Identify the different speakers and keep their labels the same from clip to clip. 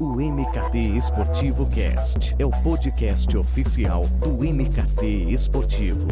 Speaker 1: O MKT Esportivo Cast é o podcast oficial do MKT Esportivo.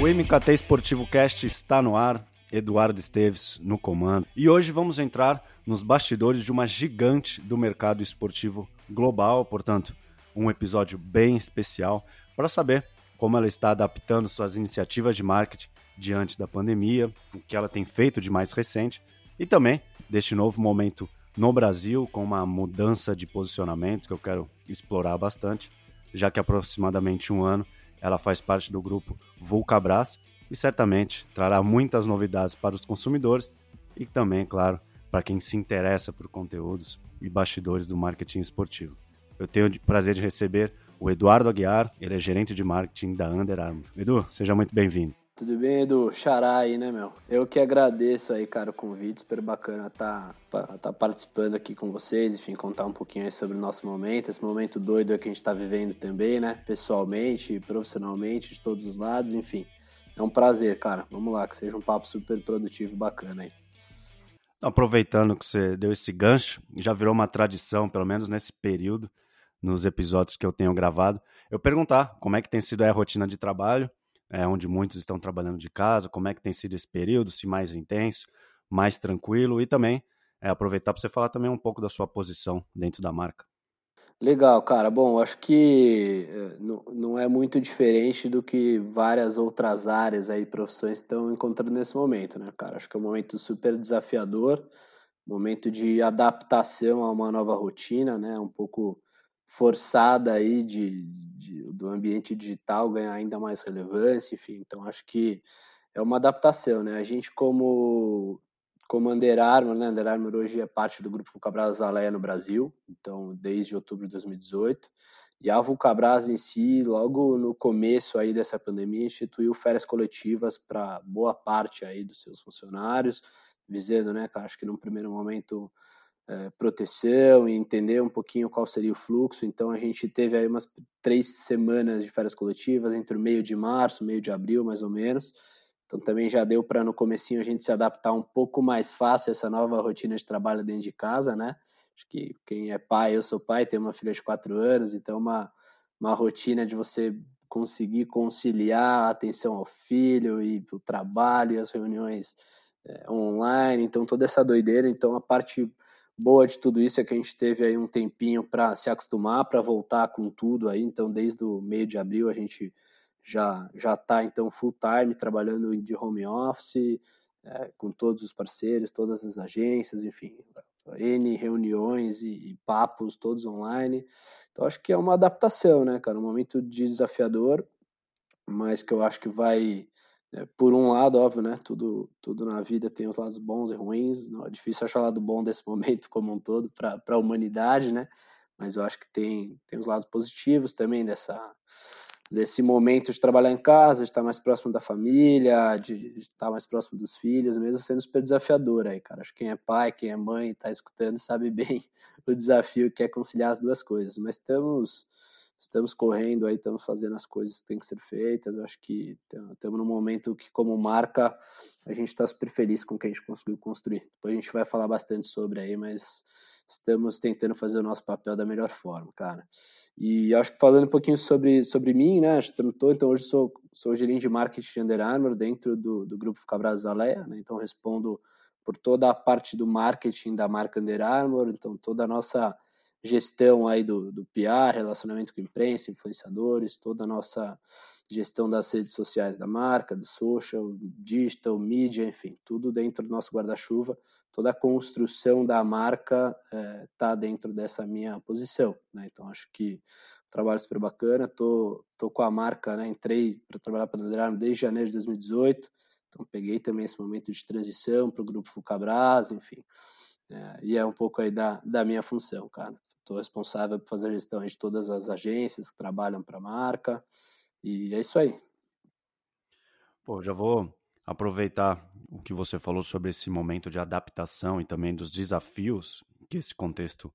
Speaker 2: O MKT Esportivo Cast está no ar, Eduardo Esteves no comando. E hoje vamos entrar nos bastidores de uma gigante do mercado esportivo global, portanto, um episódio bem especial para saber como ela está adaptando suas iniciativas de marketing diante da pandemia, o que ela tem feito de mais recente e também deste novo momento no Brasil com uma mudança de posicionamento que eu quero explorar bastante, já que aproximadamente um ano ela faz parte do grupo Vulcabras e certamente trará muitas novidades para os consumidores e também, claro, para quem se interessa por conteúdos e bastidores do marketing esportivo. Eu tenho o prazer de receber o Eduardo Aguiar, ele é gerente de marketing da Under Armour. Edu, seja muito bem-vindo.
Speaker 3: Tudo bem, Edu? Xará aí, né, meu? Eu que agradeço aí, cara, o convite. Super bacana estar tá, tá participando aqui com vocês, enfim, contar um pouquinho aí sobre o nosso momento, esse momento doido que a gente está vivendo também, né? Pessoalmente, profissionalmente, de todos os lados, enfim. É um prazer, cara. Vamos lá, que seja um papo super produtivo, bacana aí.
Speaker 2: Aproveitando que você deu esse gancho, já virou uma tradição, pelo menos nesse período, nos episódios que eu tenho gravado, eu perguntar como é que tem sido a rotina de trabalho, é, onde muitos estão trabalhando de casa, como é que tem sido esse período, se mais intenso, mais tranquilo, e também é, aproveitar para você falar também um pouco da sua posição dentro da marca.
Speaker 3: Legal, cara. Bom, acho que eh, não é muito diferente do que várias outras áreas aí, profissões estão encontrando nesse momento, né, cara? Acho que é um momento super desafiador, momento de adaptação a uma nova rotina, né? Um pouco forçada aí de, de do ambiente digital ganhar ainda mais relevância, enfim. Então, acho que é uma adaptação, né? A gente como como Under Armour, né? Under Armour hoje é parte do grupo Vulcabras Aleia no Brasil, então desde outubro de 2018. E a Vulcabras em si, logo no começo aí dessa pandemia, instituiu férias coletivas para boa parte aí dos seus funcionários, visando, né, acho que num primeiro momento é, proteção e entender um pouquinho qual seria o fluxo. Então a gente teve aí umas três semanas de férias coletivas entre o meio de março, meio de abril, mais ou menos. Então também já deu para no comecinho a gente se adaptar um pouco mais fácil a essa nova rotina de trabalho dentro de casa, né? Acho que quem é pai, eu sou pai, tenho uma filha de quatro anos, então uma, uma rotina de você conseguir conciliar a atenção ao filho e o trabalho e as reuniões é, online, então toda essa doideira, então a parte boa de tudo isso é que a gente teve aí um tempinho para se acostumar, para voltar com tudo aí, então desde o meio de abril a gente já já está então full time trabalhando de home office é, com todos os parceiros, todas as agências, enfim, n reuniões e, e, papos todos online. Então acho que é uma adaptação, né, cara, um momento desafiador, mas que eu acho que vai é, por um lado, óbvio, né? Tudo, tudo na vida tem os lados bons e ruins. Não é difícil achar o lado bom desse momento como um todo para a humanidade, né? Mas eu acho que tem, tem os lados positivos também dessa desse momento de trabalhar em casa, de estar mais próximo da família, de estar mais próximo dos filhos, mesmo sendo super desafiador aí, cara. Acho que quem é pai, quem é mãe, está escutando, sabe bem o desafio que é conciliar as duas coisas. Mas estamos estamos correndo aí, estamos fazendo as coisas que têm que ser feitas. Acho que estamos num momento que, como marca, a gente está super feliz com o que a gente conseguiu construir. Depois a gente vai falar bastante sobre aí, mas estamos tentando fazer o nosso papel da melhor forma, cara. E acho que falando um pouquinho sobre, sobre mim, né, que então hoje sou, sou gerente de marketing de Under Armour dentro do, do grupo Cabras Aleia, né, então respondo por toda a parte do marketing da marca Under Armour, então toda a nossa gestão aí do, do PR, relacionamento com imprensa, influenciadores, toda a nossa gestão das redes sociais da marca, do social, digital, mídia, enfim, tudo dentro do nosso guarda-chuva toda a construção da marca está eh, é, dentro dessa minha posição. Né? Então, acho que trabalho super bacana. Tô, tô com a marca, né? entrei para trabalhar para Under desde janeiro de 2018, então peguei também esse momento de transição para o grupo Fucabras, enfim. É, e é um pouco aí da, da minha função, cara. Estou responsável por fazer a gestão de todas as agências que trabalham para a marca, e é isso aí.
Speaker 2: Pô, já vou aproveitar o que você falou sobre esse momento de adaptação e também dos desafios que esse contexto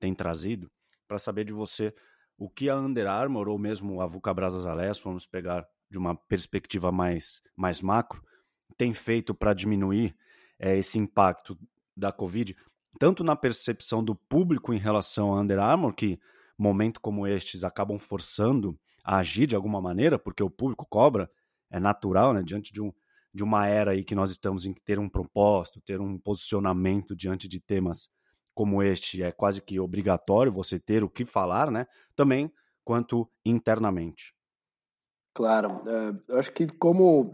Speaker 2: tem trazido, para saber de você o que a Under Armour ou mesmo a Vulcabras Alés, vamos pegar de uma perspectiva mais, mais macro, tem feito para diminuir é, esse impacto da Covid, tanto na percepção do público em relação à Under Armour, que momentos como estes acabam forçando a agir de alguma maneira, porque o público cobra, é natural, né, diante de, um, de uma era aí que nós estamos em ter um propósito, ter um posicionamento diante de temas como este, é quase que obrigatório você ter o que falar, né, também quanto internamente.
Speaker 3: Claro, é, eu acho que como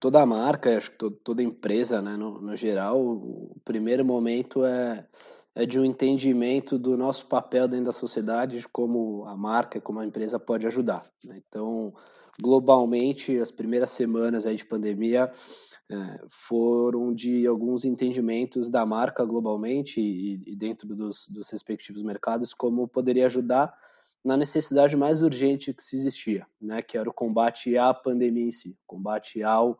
Speaker 3: toda marca, acho que toda empresa, né, no, no geral, o primeiro momento é, é de um entendimento do nosso papel dentro da sociedade, de como a marca, como a empresa pode ajudar. Né? Então, globalmente, as primeiras semanas aí de pandemia é, foram de alguns entendimentos da marca globalmente e, e dentro dos, dos respectivos mercados, como poderia ajudar na necessidade mais urgente que se existia, né, que era o combate à pandemia em si, combate ao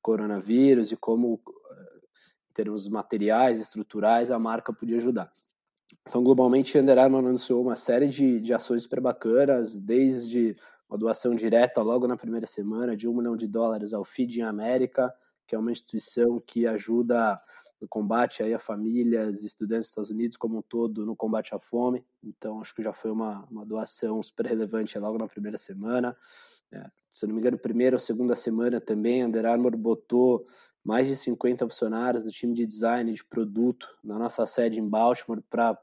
Speaker 3: coronavírus e como, eh, em termos materiais, estruturais, a marca podia ajudar. Então, globalmente, a Under Armour anunciou uma série de, de ações super bacanas, desde uma doação direta logo na primeira semana de um milhão de dólares ao Feeding América, que é uma instituição que ajuda no combate aí a famílias, estudantes dos Estados Unidos como um todo no combate à fome. Então, acho que já foi uma, uma doação super relevante logo na primeira semana. É, se não me engano, primeira ou segunda semana também, Under Armour botou mais de 50 funcionários do time de design de produto na nossa sede em Baltimore para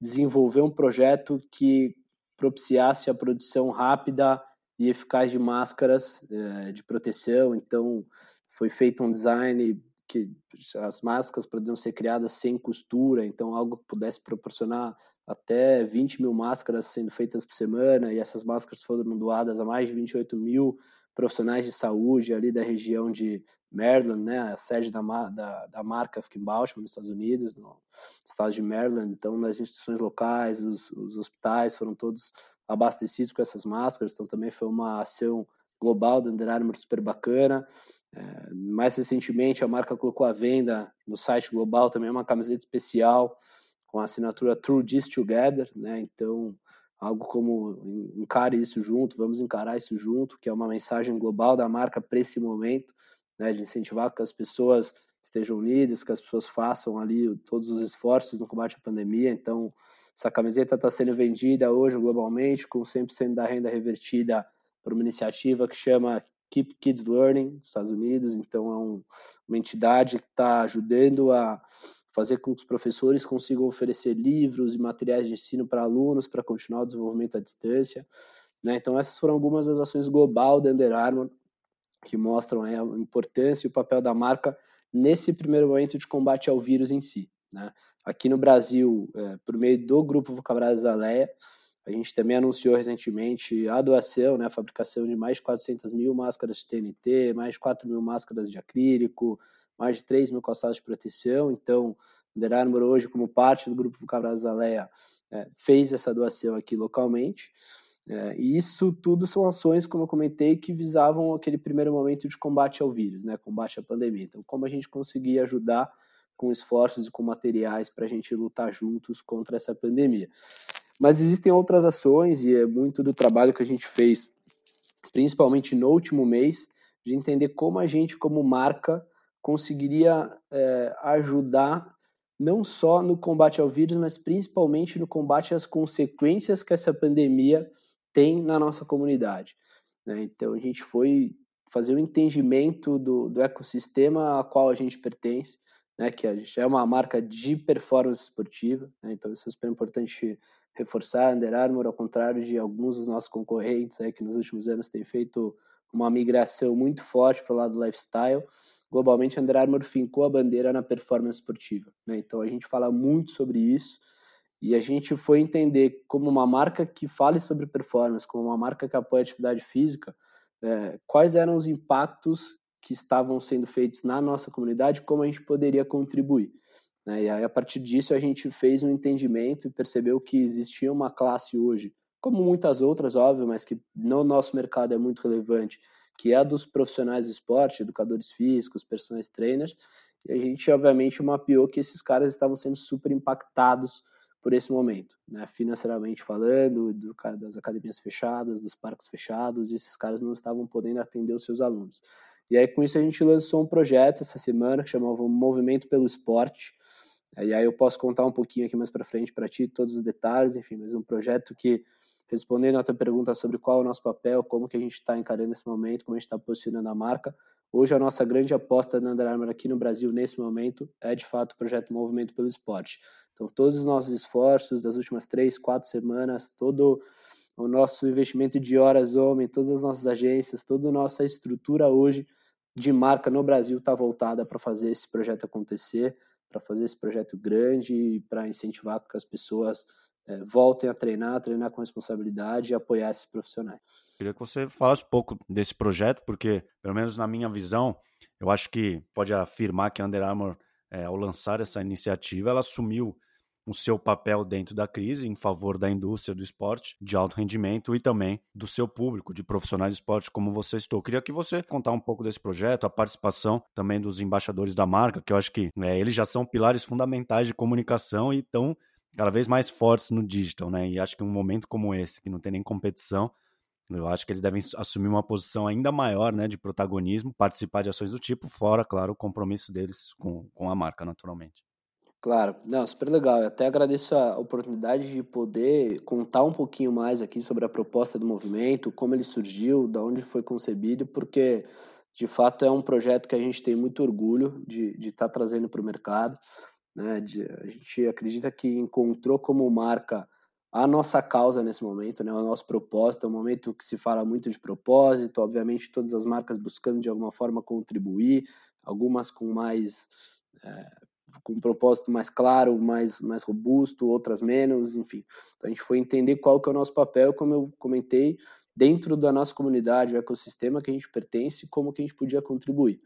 Speaker 3: desenvolver um projeto que propiciasse a produção rápida e eficaz de máscaras é, de proteção. Então, foi feito um design que as máscaras poderiam ser criadas sem costura, então algo que pudesse proporcionar até 20 mil máscaras sendo feitas por semana, e essas máscaras foram doadas a mais de 28 mil profissionais de saúde ali da região de Maryland, né, a sede da, da, da marca fica em Baltimore, nos Estados Unidos, no estado de Maryland, então nas instituições locais, os, os hospitais foram todos abastecidos com essas máscaras, então também foi uma ação global da Under Armour super bacana, é, mais recentemente, a marca colocou à venda no site global também uma camiseta especial com a assinatura True This Together, né? Então, algo como encare isso junto, vamos encarar isso junto, que é uma mensagem global da marca para esse momento, né? De incentivar que as pessoas estejam unidas, que as pessoas façam ali todos os esforços no combate à pandemia. Então, essa camiseta está sendo vendida hoje globalmente com 100% da renda revertida por uma iniciativa que chama Keep Kids Learning, dos Estados Unidos, então é um, uma entidade que está ajudando a fazer com que os professores consigam oferecer livros e materiais de ensino para alunos para continuar o desenvolvimento à distância. Né? Então essas foram algumas das ações global da Under Armour que mostram a importância e o papel da marca nesse primeiro momento de combate ao vírus em si. Né? Aqui no Brasil, é, por meio do Grupo Vocabulário Zaleia, a gente também anunciou recentemente a doação, né, a fabricação de mais de 400 mil máscaras de TNT, mais de 4 mil máscaras de acrílico, mais de 3 mil calçados de proteção. Então, o Under Armour hoje, como parte do grupo Cabral Zaleia, é, fez essa doação aqui localmente. É, e isso tudo são ações, como eu comentei, que visavam aquele primeiro momento de combate ao vírus, né, combate à pandemia. Então, como a gente conseguia ajudar com esforços e com materiais para a gente lutar juntos contra essa pandemia. Mas existem outras ações, e é muito do trabalho que a gente fez, principalmente no último mês, de entender como a gente, como marca, conseguiria é, ajudar não só no combate ao vírus, mas principalmente no combate às consequências que essa pandemia tem na nossa comunidade. Né? Então, a gente foi fazer o um entendimento do, do ecossistema a qual a gente pertence, né? que a gente é uma marca de performance esportiva, né? então isso é super importante reforçar Under Armour, ao contrário de alguns dos nossos concorrentes que nos últimos anos têm feito uma migração muito forte para o lado do lifestyle. Globalmente, Under Armour fincou a bandeira na performance esportiva. Né? Então, a gente fala muito sobre isso e a gente foi entender como uma marca que fale sobre performance, como uma marca que apoia atividade física, é, quais eram os impactos que estavam sendo feitos na nossa comunidade, como a gente poderia contribuir. Né? E aí, a partir disso, a gente fez um entendimento e percebeu que existia uma classe hoje, como muitas outras, óbvio, mas que no nosso mercado é muito relevante, que é a dos profissionais do esporte, educadores físicos, personagens trainers, e a gente, obviamente, mapeou que esses caras estavam sendo super impactados por esse momento, né? financeiramente falando, do, das academias fechadas, dos parques fechados, esses caras não estavam podendo atender os seus alunos. E aí, com isso, a gente lançou um projeto essa semana que chamava Movimento pelo Esporte. E aí eu posso contar um pouquinho aqui mais para frente para ti todos os detalhes, enfim, mas um projeto que, respondendo a tua pergunta sobre qual é o nosso papel, como que a gente está encarando esse momento, como a gente está posicionando a marca, Hoje a nossa grande aposta na Under Armour aqui no Brasil nesse momento é de fato o projeto Movimento pelo Esporte. Então todos os nossos esforços das últimas três, quatro semanas, todo o nosso investimento de horas homem, todas as nossas agências, toda a nossa estrutura hoje de marca no Brasil está voltada para fazer esse projeto acontecer, para fazer esse projeto grande para incentivar que as pessoas é, voltem a treinar, treinar com responsabilidade e apoiar esses profissionais.
Speaker 2: Queria que você falasse um pouco desse projeto, porque, pelo menos na minha visão, eu acho que pode afirmar que a Under Armour, é, ao lançar essa iniciativa, ela assumiu o seu papel dentro da crise em favor da indústria do esporte de alto rendimento e também do seu público de profissionais de esporte como você estou. Queria que você contar um pouco desse projeto, a participação também dos embaixadores da marca, que eu acho que é, eles já são pilares fundamentais de comunicação e estão cada vez mais fortes no digital, né? E acho que um momento como esse, que não tem nem competição, eu acho que eles devem assumir uma posição ainda maior, né, de protagonismo, participar de ações do tipo, fora, claro, o compromisso deles com, com a marca, naturalmente.
Speaker 3: Claro, não, super legal. Eu até agradeço a oportunidade de poder contar um pouquinho mais aqui sobre a proposta do movimento, como ele surgiu, de onde foi concebido, porque de fato é um projeto que a gente tem muito orgulho de estar tá trazendo para o mercado. Né? De, a gente acredita que encontrou como marca a nossa causa nesse momento, né? o nosso propósito. É um momento que se fala muito de propósito, obviamente, todas as marcas buscando de alguma forma contribuir, algumas com mais. É, com um propósito mais claro, mais, mais robusto, outras menos, enfim. Então a gente foi entender qual que é o nosso papel, como eu comentei, dentro da nossa comunidade, o ecossistema que a gente pertence, como que a gente podia contribuir.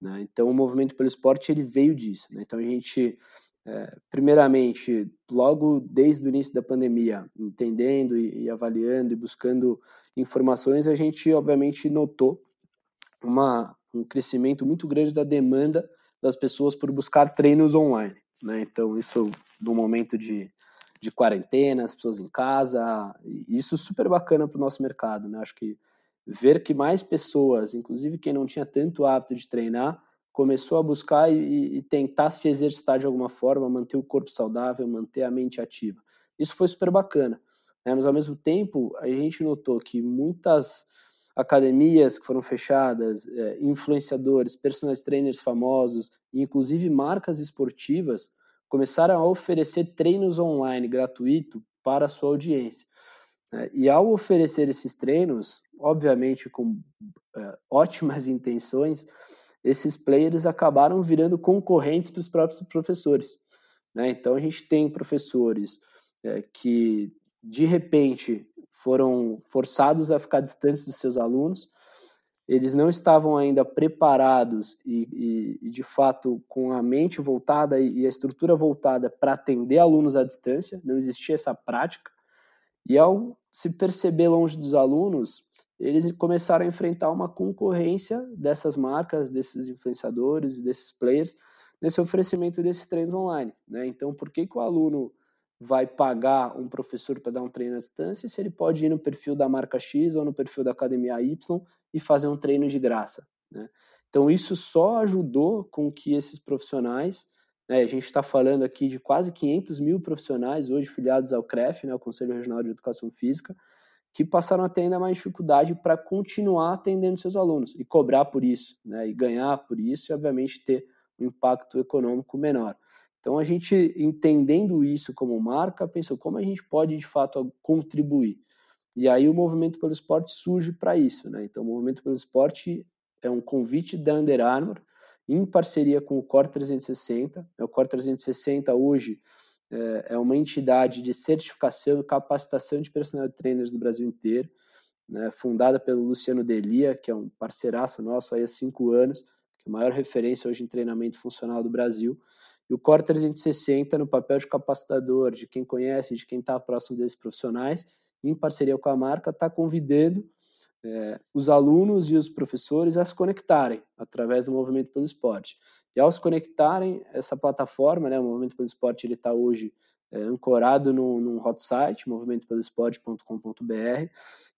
Speaker 3: Né? Então, o movimento pelo esporte ele veio disso. Né? Então, a gente, é, primeiramente, logo desde o início da pandemia, entendendo e, e, avaliando e buscando informações, a gente, obviamente, notou uma, um crescimento muito grande da demanda das pessoas por buscar treinos online. Né? Então, isso no momento de, de quarentena, as pessoas em casa, isso super bacana para o nosso mercado. Né? Acho que ver que mais pessoas, inclusive quem não tinha tanto hábito de treinar, começou a buscar e, e, tentar se exercitar de alguma forma, manter o corpo saudável, manter a mente ativa. Isso foi super bacana. Né? Mas ao mesmo tempo, a gente notou que muitas academias que foram fechadas, é, influenciadores, personal trainers famosos, inclusive marcas esportivas, começaram a oferecer treinos online gratuito para a sua audiência. Né? E ao oferecer esses treinos, obviamente com é, ótimas intenções, esses players acabaram virando concorrentes para os próprios professores. Né? Então a gente tem professores é, que de repente foram forçados a ficar distantes dos seus alunos, eles não estavam ainda preparados e, e, de fato com a mente voltada e a estrutura voltada para atender alunos à distância, não existia essa prática. E ao se perceber longe dos alunos, eles começaram a enfrentar uma concorrência dessas marcas, desses influenciadores, desses players, nesse oferecimento desses treinos online. Né? Então, por que, que o aluno vai pagar um professor para dar um treino à distância se ele pode ir no perfil da marca X ou no perfil da academia Y e fazer um treino de graça? Né? Então, isso só ajudou com que esses profissionais, né, a gente está falando aqui de quase 500 mil profissionais hoje filiados ao CREF, né, o Conselho Regional de Educação Física, que passaram a ter ainda mais dificuldade para continuar atendendo seus alunos e cobrar por isso, né, e ganhar por isso e, obviamente, ter um impacto econômico menor. Então, a gente, entendendo isso como marca, pensou como a gente pode, de fato, contribuir. E aí o Movimento pelo Esporte surge para isso. Né? Então, o Movimento pelo Esporte é um convite da Under Armour, em parceria com o Core 360. O Core 360 hoje é, é uma entidade de certificação e capacitação de personal trainers do Brasil inteiro, né, fundada pelo Luciano Delia, que é um parceiraço nosso há cinco anos, que é a maior referência hoje em treinamento funcional do Brasil. E o Core 360, no papel de capacitador, de quem conhece, de quem está próximo desses profissionais, em parceria com a marca, está convidando é, os alunos e os professores a se conectarem através do Movimento pelo Esporte. E ao se conectarem, essa plataforma, né, o Movimento pelo Esporte, ele está hoje é, ancorado num, num hot site, movimentopelosport.com.br,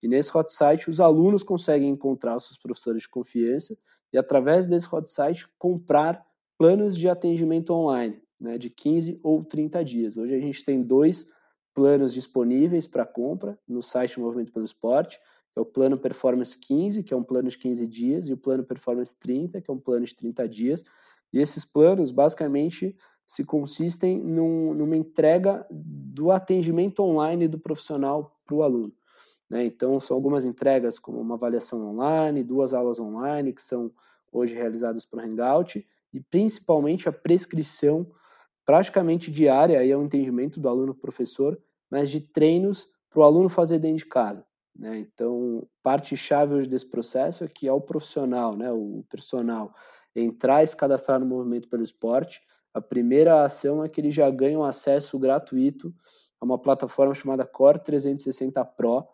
Speaker 3: e nesse hot site os alunos conseguem encontrar os seus professores de confiança e, através desse hot site, comprar planos de atendimento online, né, de 15 ou 30 dias. Hoje a gente tem dois planos disponíveis para compra no site Movimento pelo Esporte, que é o plano Performance 15, que é um plano de 15 dias, e o plano Performance 30, que é um plano de 30 dias. E esses planos, basicamente, se consistem num, numa entrega do atendimento online do profissional para o aluno. Né? Então, são algumas entregas, como uma avaliação online, duas aulas online, que são hoje realizadas por Hangout, e principalmente a prescrição praticamente diária, aí é o entendimento do aluno-professor, mas de treinos para o aluno fazer dentro de casa. Né? Então, parte-chave hoje desse processo é que é o profissional, né, o personal, entrar e se cadastrar no movimento pelo esporte. A primeira ação é que ele já ganha um acesso gratuito a uma plataforma chamada Core 360 Pro,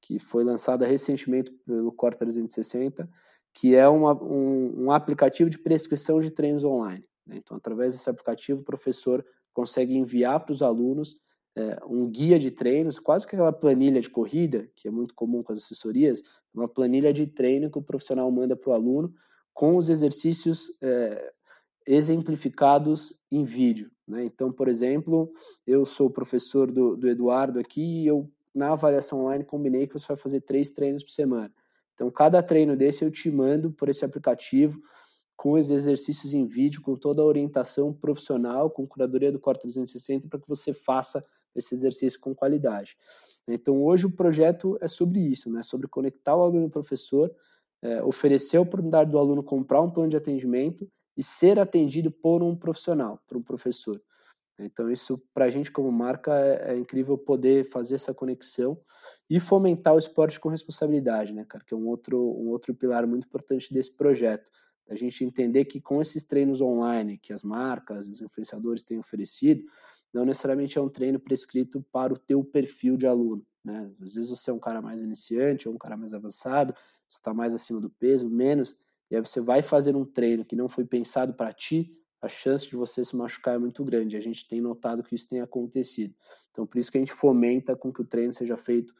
Speaker 3: que foi lançada recentemente pelo Core 360, que é uma, um, um aplicativo de prescrição de treinos online. Né? Então, através desse aplicativo, o professor consegue enviar para os alunos é, um guia de treinos, quase que aquela planilha de corrida, que é muito comum com as assessorias, uma planilha de treino que o profissional manda para o aluno com os exercícios é, exemplificados em vídeo. Né? Então, por exemplo, eu sou professor do, do Eduardo aqui e eu, na avaliação online, combinei que você vai fazer três treinos por semana. Então, cada treino desse eu te mando por esse aplicativo, com os exercícios em vídeo, com toda a orientação profissional, com curadoria do Core 360, para que você faça esse exercício com qualidade. Então, hoje o projeto é sobre isso, né? sobre conectar o aluno e o professor, é, oferecer a oportunidade do aluno comprar um plano de atendimento e ser atendido por um profissional, por um professor. Então, isso para a gente como marca é, é, incrível poder fazer essa conexão e fomentar o esporte com responsabilidade, né, cara? Que é um outro, um outro pilar muito importante desse projeto. A gente entender que com esses treinos online que as marcas, os influenciadores têm oferecido, não necessariamente é um treino prescrito para o teu perfil de aluno. Né? Às vezes você é um cara mais iniciante ou um cara mais avançado, está mais acima do peso, menos, e aí você vai fazer um treino que não foi pensado para ti, a chance de você se machucar é muito grande. A gente tem notado que isso tem acontecido. Então, por isso que a gente fomenta com que o treino seja feito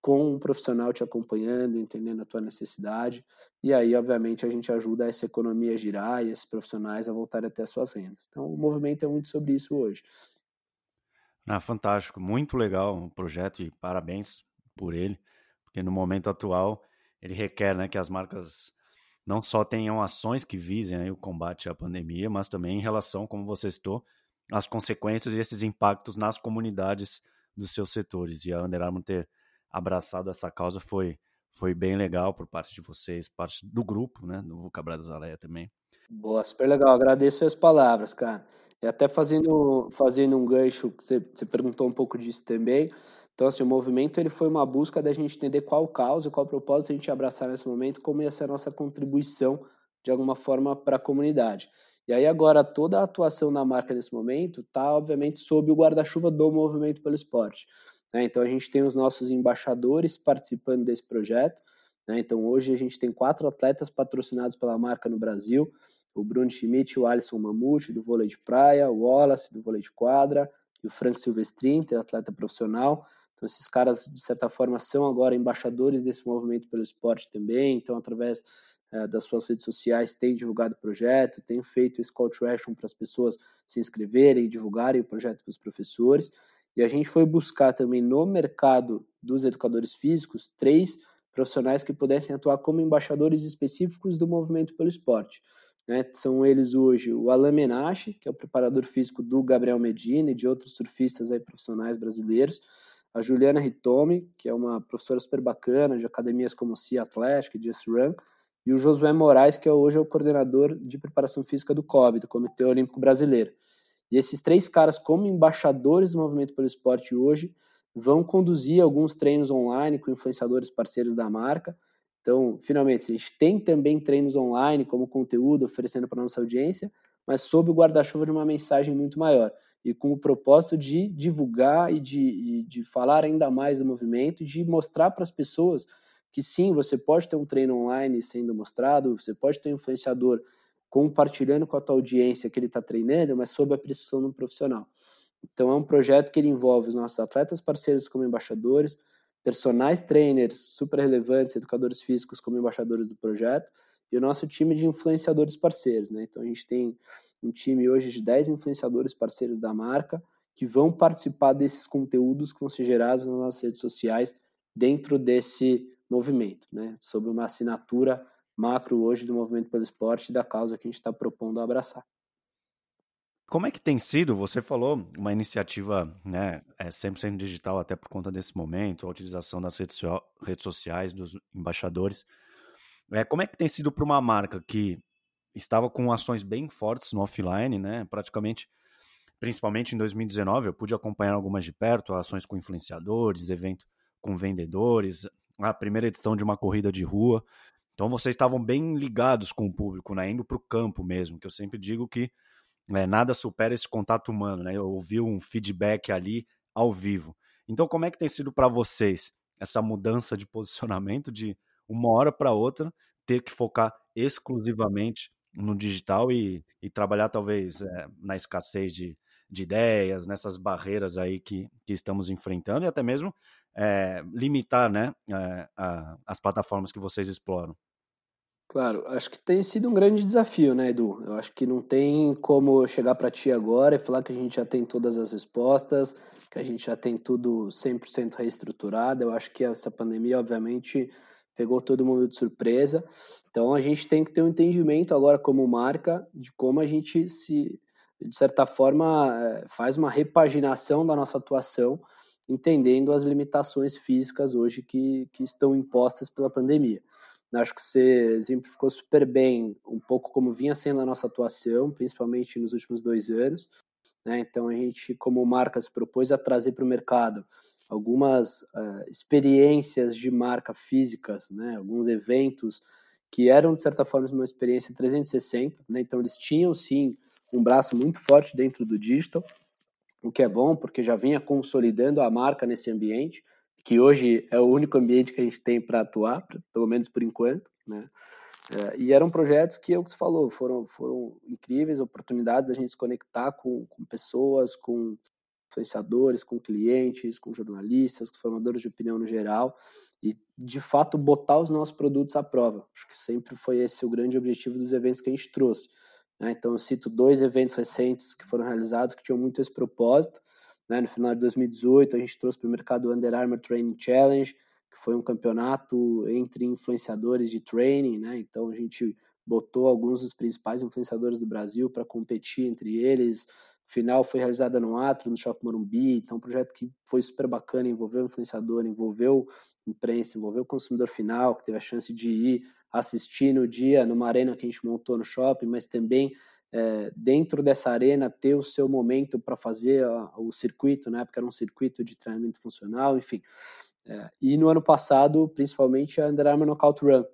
Speaker 3: com um profissional te acompanhando, entendendo a tua necessidade, e aí, obviamente, a gente ajuda essa economia a girar e esses profissionais a voltarem até as suas rendas. Então, o movimento é muito sobre isso hoje.
Speaker 2: Ah, fantástico, muito legal o projeto e parabéns por ele, porque no momento atual ele requer né, que as marcas não só tenham ações que visem o combate à pandemia, mas também em relação, como você citou, às consequências e esses impactos nas comunidades dos seus setores. E a Under Armour ter abraçado essa causa foi, foi bem legal por parte de vocês, parte do grupo, né, do Vuca Brasileia também.
Speaker 3: Boa, super legal. Agradeço as palavras, cara. E até fazendo, fazendo um gancho, você, você perguntou um pouco disso também. Então, assim, o movimento ele foi uma busca da gente entender qual causa, qual propósito a gente abraçar nesse momento, como ia ser a nossa contribuição, de alguma forma, para a comunidade. E aí, agora, toda a atuação da marca nesse momento está, obviamente, sob o guarda-chuva do movimento pelo esporte. Né? Então, a gente tem os nossos embaixadores participando desse projeto. Né? Então, hoje a gente tem quatro atletas patrocinados pela marca no Brasil: o Bruno Schmidt, o Alisson Mamute, do vôlei de praia, o Wallace, do vôlei de quadra, e o Frank Silvestrin, atleta profissional. Então, esses caras, de certa forma, são agora embaixadores desse movimento pelo esporte também. Então, através é, das suas redes sociais, têm divulgado o projeto, têm feito esse call to action para as pessoas se inscreverem e divulgarem o projeto para os professores. E a gente foi buscar também no mercado dos educadores físicos três profissionais que pudessem atuar como embaixadores específicos do movimento pelo esporte. Né? São eles hoje o Alain Menache, que é o preparador físico do Gabriel Medina e de outros surfistas aí profissionais brasileiros a Juliana Ritomi, que é uma professora super bacana de academias como Sea Athletic Just Run, e o Josué Moraes, que é hoje é o coordenador de preparação física do COB, do Comitê Olímpico Brasileiro. E esses três caras, como embaixadores do movimento pelo esporte hoje, vão conduzir alguns treinos online com influenciadores parceiros da marca. Então, finalmente, a gente tem também treinos online como conteúdo oferecendo para nossa audiência, mas sob o guarda-chuva de uma mensagem muito maior e com o propósito de divulgar e de, de falar ainda mais do movimento e de mostrar para as pessoas que sim, você pode ter um treino online sendo mostrado, você pode ter um influenciador compartilhando com a tua audiência que ele está treinando, mas sob a pressão do profissional. Então é um projeto que ele envolve os nossos atletas parceiros como embaixadores, personagens trainers super relevantes, educadores físicos como embaixadores do projeto, e o nosso time de influenciadores parceiros. Né? Então a gente tem um time hoje de 10 influenciadores parceiros da marca que vão participar desses conteúdos que vão ser gerados nas nossas redes sociais dentro desse movimento, né? sob uma assinatura macro hoje do movimento pelo esporte e da causa que a gente está propondo abraçar.
Speaker 2: Como é que tem sido? Você falou uma iniciativa, né, é 100% digital até por conta desse momento, a utilização das redes, redes sociais dos embaixadores. É, como é que tem sido para uma marca que estava com ações bem fortes no offline, né, praticamente, principalmente em 2019, eu pude acompanhar algumas de perto, ações com influenciadores, evento com vendedores, a primeira edição de uma corrida de rua. Então vocês estavam bem ligados com o público, né, indo para o campo mesmo, que eu sempre digo que é, nada supera esse contato humano, né? Eu ouvi um feedback ali ao vivo. Então, como é que tem sido para vocês essa mudança de posicionamento de uma hora para outra ter que focar exclusivamente no digital e, e trabalhar talvez é, na escassez de, de ideias, nessas barreiras aí que, que estamos enfrentando e até mesmo é, limitar né, é, a, as plataformas que vocês exploram?
Speaker 3: Claro, acho que tem sido um grande desafio, né, Edu? Eu acho que não tem como chegar para ti agora e falar que a gente já tem todas as respostas, que a gente já tem tudo 100% reestruturado. Eu acho que essa pandemia, obviamente, pegou todo mundo de surpresa. Então, a gente tem que ter um entendimento agora como marca de como a gente se, de certa forma, eh, faz uma repaginação da nossa atuação, entendendo as limitações físicas hoje que, que estão impostas pela pandemia. Acho que você exemplificou super bem um pouco como vinha sendo a nossa atuação, principalmente nos últimos dois anos. Né? Então, a gente, como marca, se propôs a trazer para o mercado algumas uh, experiências de marca físicas, né? alguns eventos que eram, de certa forma, uma experiência 360. Né? Então, eles tinham, sim, um braço muito forte dentro do digital, o que é bom, porque já vinha consolidando a marca nesse ambiente que hoje é o único ambiente que a gente tem para atuar, pelo menos por enquanto, né? É, e eram projetos que, é o que você falou, foram, foram incríveis oportunidades a gente se conectar com, com pessoas, com influenciadores, com clientes, com jornalistas, com formadores de opinião no geral, e de fato botar os nossos produtos à prova. Acho que sempre foi esse o grande objetivo dos eventos que a gente trouxe. Né? Então, eu cito dois eventos recentes que foram realizados que tinham muito esse propósito. Né? No final de 2018, a gente trouxe para o mercado o Under Armour Training Challenge, que foi um campeonato entre influenciadores de training. Né? Então, a gente botou alguns dos principais influenciadores do Brasil para competir entre eles. Final foi realizada no Atro, no Shopping Morumbi. Então, um projeto que foi super bacana, envolveu influenciador, envolveu imprensa, envolveu consumidor final, que teve a chance de ir assistir no dia numa arena que a gente montou no shopping, mas também é, dentro dessa arena ter o seu momento para fazer a, o circuito, na época era um circuito de treinamento funcional, enfim. É, e no ano passado, principalmente a Under Armour Knockout Run.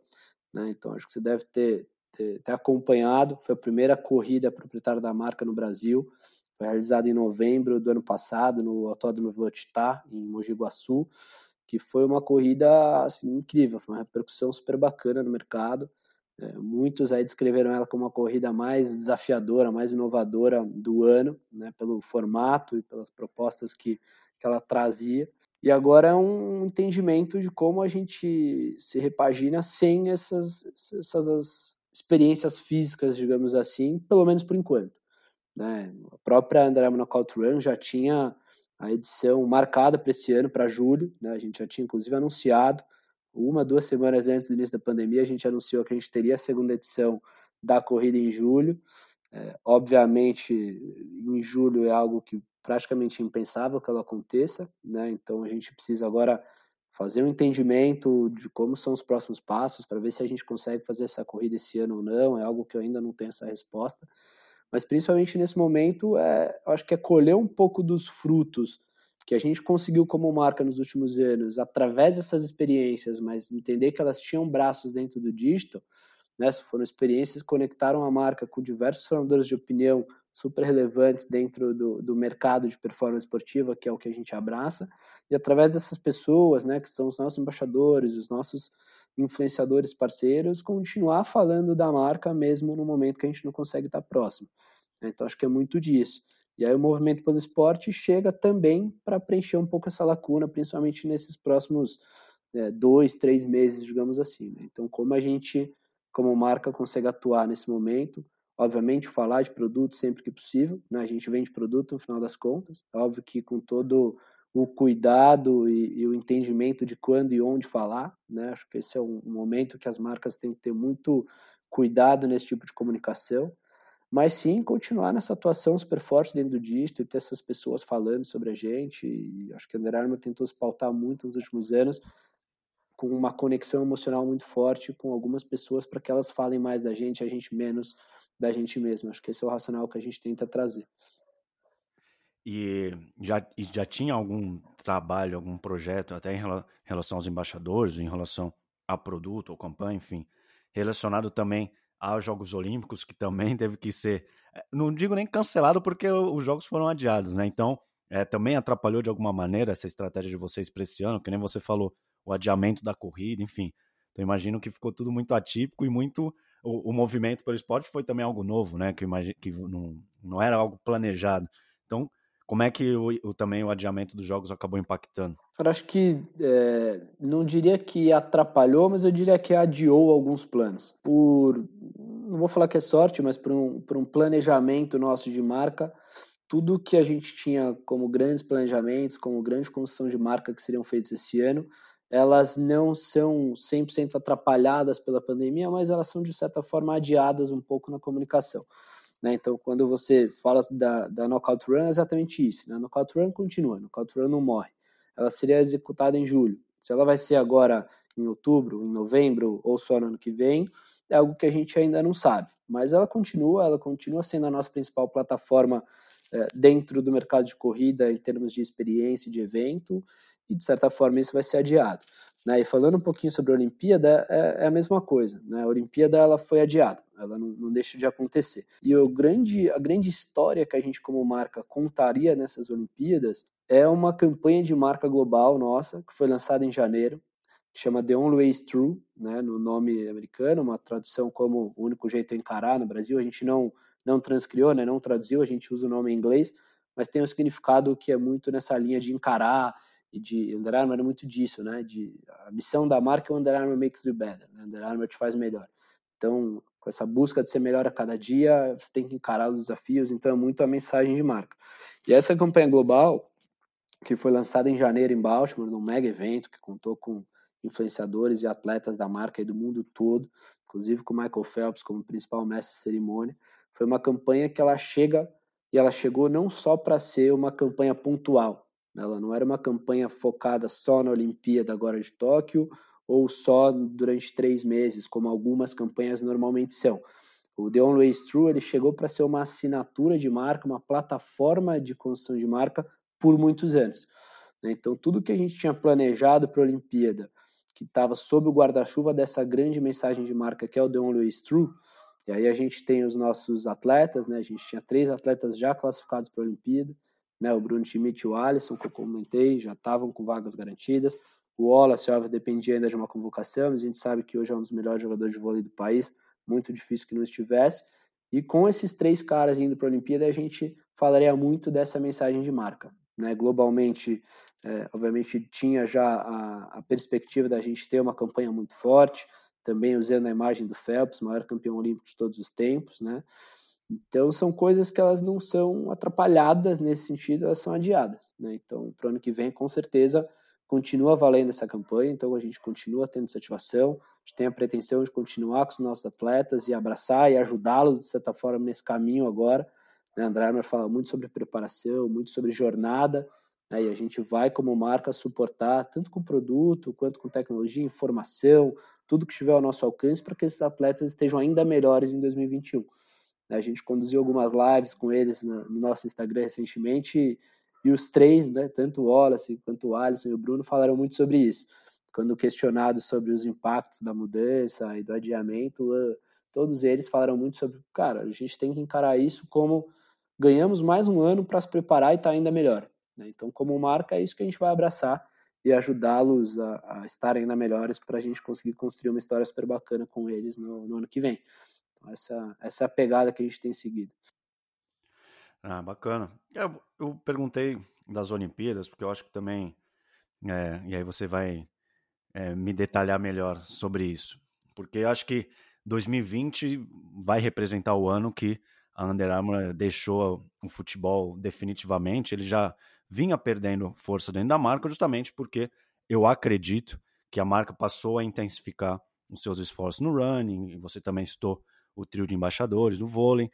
Speaker 3: Né? Então acho que você deve ter, ter, ter, acompanhado, foi a primeira corrida proprietária da marca no Brasil, foi realizada em novembro do ano passado no Autódromo Velocitar, em Mogi Guaçu, que foi uma corrida assim, incrível, foi uma repercussão super bacana no mercado. É, muitos aí descreveram ela como a corrida mais desafiadora, mais inovadora do ano, né, pelo formato e pelas propostas que, que ela trazia. E agora é um entendimento de como a gente se repagina sem essas, essas experiências físicas, digamos assim, pelo menos por enquanto. Né? A própria André Knockout Run já tinha a edição marcada para esse ano, para julho, né? a gente já tinha inclusive anunciado uma, duas semanas antes do início da pandemia, a gente anunciou que a gente teria a segunda edição da corrida em julho. É, obviamente, em julho é algo que praticamente impensável que ela aconteça, né? Então a gente precisa agora fazer um entendimento de como são os próximos passos para ver se a gente consegue fazer essa corrida esse ano ou não. É algo que eu ainda não tenho essa resposta. Mas principalmente nesse momento, é, acho que é colher um pouco dos frutos que a gente conseguiu como marca nos últimos anos, através dessas experiências, mas entender que elas tinham braços dentro do digital, né, foram experiências que conectaram a marca com diversos formadores de opinião super relevantes dentro do, do mercado de performance esportiva, que é o que a gente abraça, e através dessas pessoas, né, que são os nossos embaixadores, os nossos influenciadores parceiros, continuar falando da marca mesmo no momento que a gente não consegue estar próximo. Então, acho que é muito disso. E aí o movimento pelo esporte chega também para preencher um pouco essa lacuna, principalmente nesses próximos é, dois, três meses, digamos assim. Né? Então, como a gente, como marca, consegue atuar nesse momento? Obviamente, falar de produto sempre que possível. Né? A gente vende produto no final das contas. É óbvio que com todo o cuidado e, e, o entendimento de quando e onde falar. Né? Acho que esse é um momento que as marcas têm que ter muito cuidado nesse tipo de comunicação. Mas sim continuar nessa atuação super forte dentro do dígito e ter essas pessoas falando sobre a gente. E acho que a Under Armour tentou se pautar muito nos últimos anos com uma conexão emocional muito forte com algumas pessoas para que elas falem mais da gente, a gente menos da gente mesmo. Acho que esse é o racional que a gente tenta trazer.
Speaker 2: E já, e já tinha algum trabalho, algum projeto, até em relação aos embaixadores, em relação a produto ou campanha, enfim, relacionado também aos Jogos Olímpicos, que também teve que ser, eh, não digo nem cancelado, porque os Jogos foram adiados, né? Então, é, também atrapalhou de alguma maneira essa estratégia de vocês para esse ano, que nem você falou, o adiamento da corrida, enfim. Então, imagino que ficou tudo muito atípico e muito. O, o movimento pelo esporte foi também algo novo, né? Que, imagino, que não, não era algo planejado. Então, como é que o, o, também o adiamento dos jogos acabou impactando?
Speaker 3: Eu acho que é, não diria que atrapalhou, mas eu diria que adiou alguns planos. Por não vou falar que é sorte, mas por um, por um planejamento nosso de marca, tudo que a gente tinha como grandes planejamentos, como grande construção de marca que seriam feitos esse ano, elas não são 100% atrapalhadas pela pandemia, mas elas são de certa forma adiadas um pouco na comunicação. Né? Então, quando você fala da, da Knockout Run, é exatamente isso. Né? A Knockout Run continua, a Knockout Run não morre. Ela seria executada em julho. Se ela vai ser agora em outubro, em novembro ou só no ano que vem, é algo que a gente ainda não sabe. Mas ela continua, ela continua sendo a nossa principal plataforma é, dentro do mercado de corrida em termos de experiência, de evento, e de certa forma isso vai ser adiado. Né? E falando um pouquinho sobre a Olimpíada, é, é, a mesma coisa. Né? A Olimpíada ela foi adiada, ela não, não deixa de acontecer. E o grande, a grande história que a gente, como marca, contaria nessas Olimpíadas é uma campanha de marca global nossa, que foi lançada em janeiro, que chama The Only Way is True, né, no nome americano, uma tradução como o único jeito é encarar no Brasil. A gente não, não transcriou, né, não traduziu, a gente usa o nome em inglês, mas tem um significado que é muito nessa linha de encarar, e de Under Armour é muito disso, né? De a missão da marca é Under Armour makes you better, né? Under Armour te faz melhor. Então, com essa busca de ser melhor a cada dia, você tem que encarar os desafios, então é muito a mensagem de marca. E essa campanha global, que foi lançada em janeiro em Baltimore, num mega evento que contou com influenciadores e atletas da marca e do mundo todo, inclusive com Michael Phelps como principal mestre de cerimônia, foi uma campanha que ela chega e ela chegou não só para ser uma campanha pontual, ela não era uma campanha focada só na Olimpíada agora de Tóquio ou só durante três meses, como algumas campanhas normalmente são. O The Only Way True ele chegou para ser uma assinatura de marca, uma plataforma de construção de marca por muitos anos. Né? Então, tudo que a gente tinha planejado para a Olimpíada, que estava sob o guarda-chuva dessa grande mensagem de marca que é o The Only Way True, e aí a gente tem os nossos atletas, né? a gente tinha três atletas já classificados para a Olimpíada, né? O Bruno Schmidt e o Alisson, que eu comentei, já estavam com vagas garantidas. O Wallace, óbvio, dependia ainda de uma convocação, mas a gente sabe que hoje é um dos melhores jogadores de vôlei do país, muito difícil que não estivesse. E com esses três caras indo para a Olimpíada, a gente falaria muito dessa mensagem de marca. Né? Globalmente, é, obviamente, tinha já a, a, perspectiva da gente ter uma campanha muito forte, também usando a imagem do Phelps, maior campeão olímpico de todos os tempos, né? Então, são coisas que elas não são atrapalhadas nesse sentido, elas são adiadas. Né? Então, para o ano que vem, com certeza, continua valendo essa campanha, então a gente continua tendo essa ativação, a gente tem a pretensão de continuar com os nossos atletas e abraçar e ajudá-los, de certa forma, nesse caminho agora. Né? André Armour fala muito sobre preparação, muito sobre jornada, né? e a gente vai, como marca, suportar, tanto com produto, quanto com tecnologia, informação, tudo que estiver ao nosso alcance, para que esses atletas estejam ainda melhores em 2021. A gente conduziu algumas lives com eles no, nosso Instagram recentemente e, e os três, né, tanto o Wallace quanto o Alisson e o Bruno, falaram muito sobre isso. Quando questionados sobre os impactos da mudança e do adiamento, todos eles falaram muito sobre, cara, a gente tem que encarar isso como ganhamos mais um ano para se preparar e estar tá ainda melhor. Né? Então, como marca, é isso que a gente vai abraçar e ajudá-los a, a estarem ainda melhores para a gente conseguir construir uma história super bacana com eles no, no ano que vem. Essa, essa é pegada que a gente tem seguido.
Speaker 2: Ah, bacana. Eu, eu perguntei das Olimpíadas, porque eu acho que também, é, e aí você vai é, me detalhar melhor sobre isso. Porque eu acho que 2020 vai representar o ano que a Under Armour deixou o futebol definitivamente. Ele já vinha perdendo força dentro da marca, justamente porque eu acredito que a marca passou a intensificar os seus esforços no running, você também citou o trio de embaixadores, no vôlei.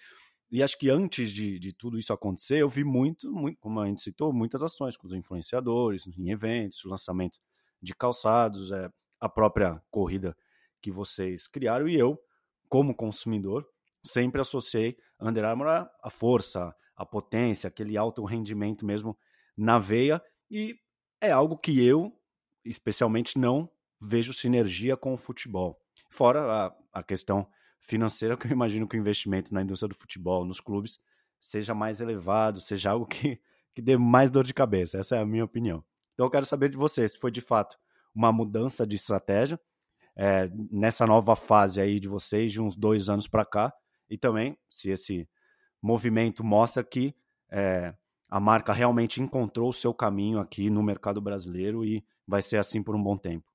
Speaker 2: E acho que antes de, de tudo isso acontecer, eu vi muito, muito, como a gente citou, muitas ações com os influenciadores, em eventos, lançamento de calçados, é, a própria corrida que vocês criaram. E eu, como consumidor, sempre associei Under Armour à força, à potência, aquele alto rendimento mesmo na veia. E é algo que eu, especialmente, não vejo sinergia com o futebol. Fora a, a questão financeira, que eu imagino que o investimento na indústria do futebol, nos clubes, seja mais elevado, seja algo que, que dê mais dor de cabeça. Essa é a minha opinião. Então eu quero saber de você se foi de fato uma mudança de estratégia é, nessa nova fase aí de vocês, de uns dois anos para cá, e também se esse movimento mostra que é, a marca realmente encontrou o seu caminho aqui no mercado brasileiro e vai ser assim por um bom tempo.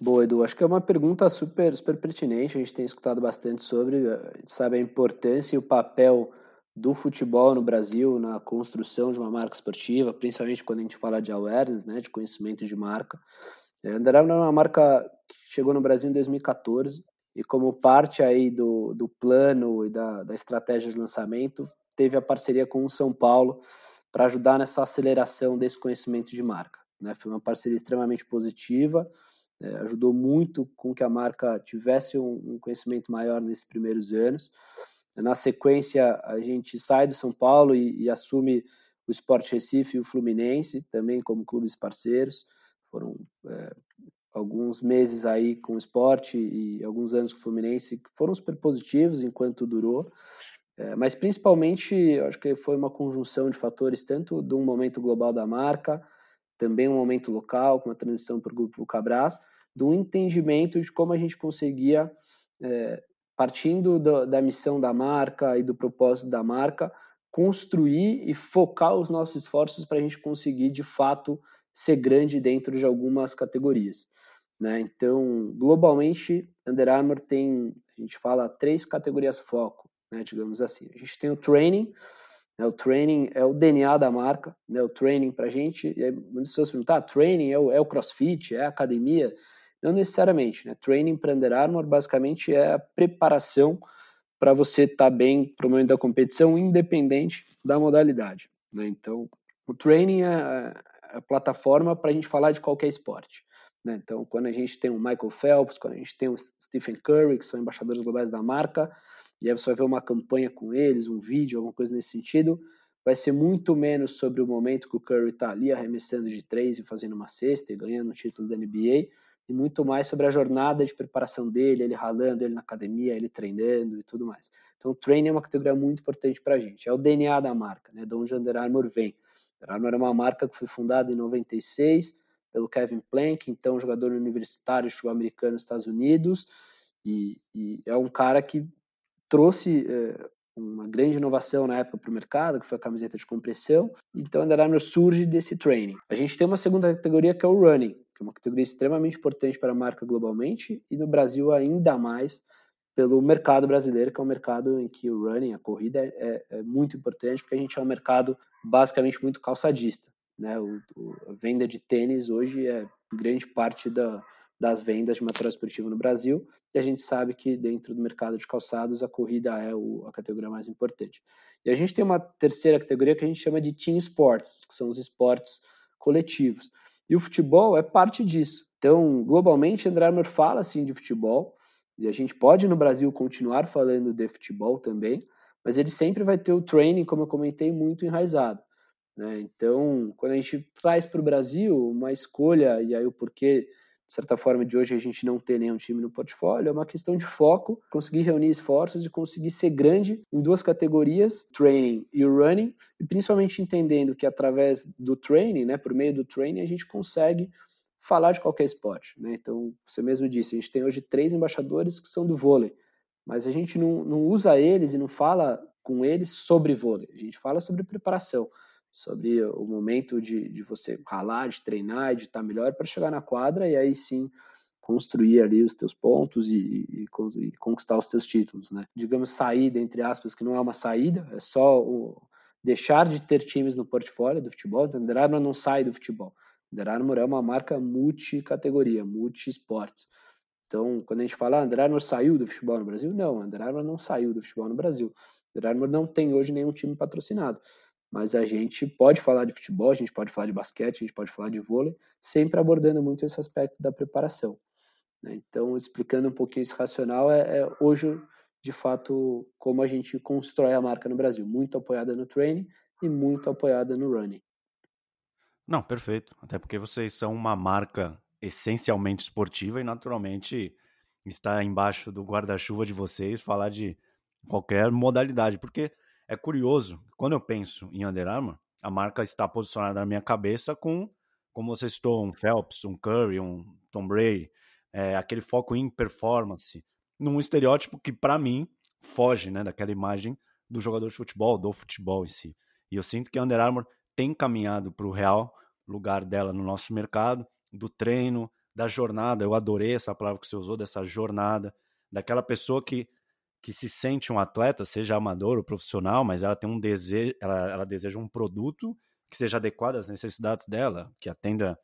Speaker 3: Boa, Edu. Acho que é uma pergunta super, super pertinente. A gente tem escutado bastante sobre, a gente sabe a importância e o papel do futebol no Brasil na construção de uma marca esportiva, principalmente quando a gente fala de awareness, né, de conhecimento de marca. A Under Armour é uma marca que chegou no Brasil em 2014 e como parte aí do, do plano e da, da estratégia de lançamento, teve a parceria com o São Paulo para ajudar nessa aceleração desse conhecimento de marca. Né? Foi uma parceria extremamente positiva, é, ajudou muito com que a marca tivesse um, um, conhecimento maior nesses primeiros anos. Na sequência, a gente sai do São Paulo e, e assume o Sport Recife e o Fluminense, também como clubes parceiros. Foram é, alguns meses aí com o esporte e alguns anos com o Fluminense que foram super positivos enquanto durou. É, mas principalmente, acho que foi uma conjunção de fatores, tanto de um momento global da marca, também um momento local, com a transição para o grupo Vulcabras, do entendimento de como a gente conseguia, é, partindo do, da missão da marca e do propósito da marca, construir e focar os nossos esforços para a gente conseguir, de fato, ser grande dentro de algumas categorias. Né? Então, globalmente, Under Armour tem, a gente fala, três categorias foco, né, digamos assim. A gente tem o training, né? O training é o DNA da marca, né? O training para a gente, e aí, muitas pessoas perguntam, ah, training é o, é o crossfit, é a academia? Não necessariamente, né? Training para Under Armour basicamente é a preparação para você estar tá bem para o momento da competição, independente da modalidade. Né? Então, o training é, é a plataforma para a gente falar de qualquer esporte. Né? Então, quando a gente tem o Michael Phelps, quando a gente tem o Stephen Curry, que são embaixadores globais da marca, e aí você vai ver uma campanha com eles, um vídeo, alguma coisa nesse sentido, vai ser muito menos sobre o momento que o Curry está ali arremessando de três e fazendo uma cesta e ganhando o título da NBA, e muito mais sobre a jornada de preparação dele, ele ralando, ele na academia, ele treinando e tudo mais. Então, o training é uma categoria muito importante para a gente. É o DNA da marca, né? De onde Under Armour vem. Under Armour é uma marca que foi fundada em 96 pelo Kevin Plank, então jogador universitário sul-americano nos Estados Unidos, e, e, é um cara que trouxe é, uma grande inovação na época para o mercado, que foi a camiseta de compressão. Então, a Under surge desse training. A gente tem uma segunda categoria que é o running, que é uma categoria extremamente importante para a marca globalmente e no Brasil ainda mais pelo mercado brasileiro, que é um mercado em que o running, a corrida, é, é muito importante, porque a gente é um mercado basicamente muito calçadista. Né? O, o, a venda de tênis hoje é grande parte da, das vendas de material esportivo no Brasil, e a gente sabe que dentro do mercado de calçados a corrida é o, a categoria mais importante. E a gente tem uma terceira categoria que a gente chama de team sports, que são os esportes coletivos. E o futebol é parte disso. Então, globalmente, André Armour fala assim de futebol, e a gente pode no Brasil continuar falando de futebol também, mas ele sempre vai ter o training, como eu comentei, muito enraizado. Né? Então, quando a gente traz para o Brasil uma escolha, e aí o porquê de certa forma, de hoje a gente não ter nenhum time no portfólio, é uma questão de foco, conseguir reunir esforços e conseguir ser grande em duas categorias, training e running, e principalmente entendendo que através do training, né, por meio do training, a gente consegue falar de qualquer esporte. Né? Então, você mesmo disse, a gente tem hoje três embaixadores que são do vôlei, mas a gente não, não usa eles e não fala com eles sobre vôlei. A gente fala sobre preparação, sobre o momento de, de você ralar, de treinar, de estar melhor para chegar na quadra e aí sim construir ali os teus pontos e, e, e, conquistar os teus títulos, né? Digamos saída entre aspas que não é uma saída, é só o, deixar de ter times no portfólio do futebol. Então, Under Armour não sai do futebol. Under Armour é uma marca multicategoria, multi-esportes. Então, quando a gente fala ah, Under Armour saiu do futebol no Brasil, não, Under Armour não saiu do futebol no Brasil. Under Armour não tem hoje nenhum time patrocinado mas a gente pode falar de futebol, a gente pode falar de basquete, a gente pode falar de vôlei, sempre abordando muito esse aspecto da preparação. Né? Então, explicando um pouquinho esse racional, é, é, hoje, de fato, como a gente constrói a marca no Brasil, muito apoiada no training e muito apoiada no running.
Speaker 2: Não, perfeito. Até porque vocês são uma marca essencialmente esportiva e, naturalmente, está embaixo do guarda-chuva de vocês falar de qualquer modalidade, porque é curioso, quando eu penso em Under Armour, a marca está posicionada na minha cabeça com, como você citou, um Phelps, um Curry, um Tom Brady, é, aquele foco em performance, num estereótipo que, para mim, foge né, daquela imagem do jogador de futebol, do futebol em si. E eu sinto que Under Armour tem caminhado para o real lugar dela no nosso mercado, do treino, da jornada. Eu adorei essa palavra que você usou, dessa jornada, daquela pessoa que que se sente um atleta, seja amador ou profissional, mas ela tem um desejo, ela, ela deseja um produto que seja adequado às necessidades dela, que atenda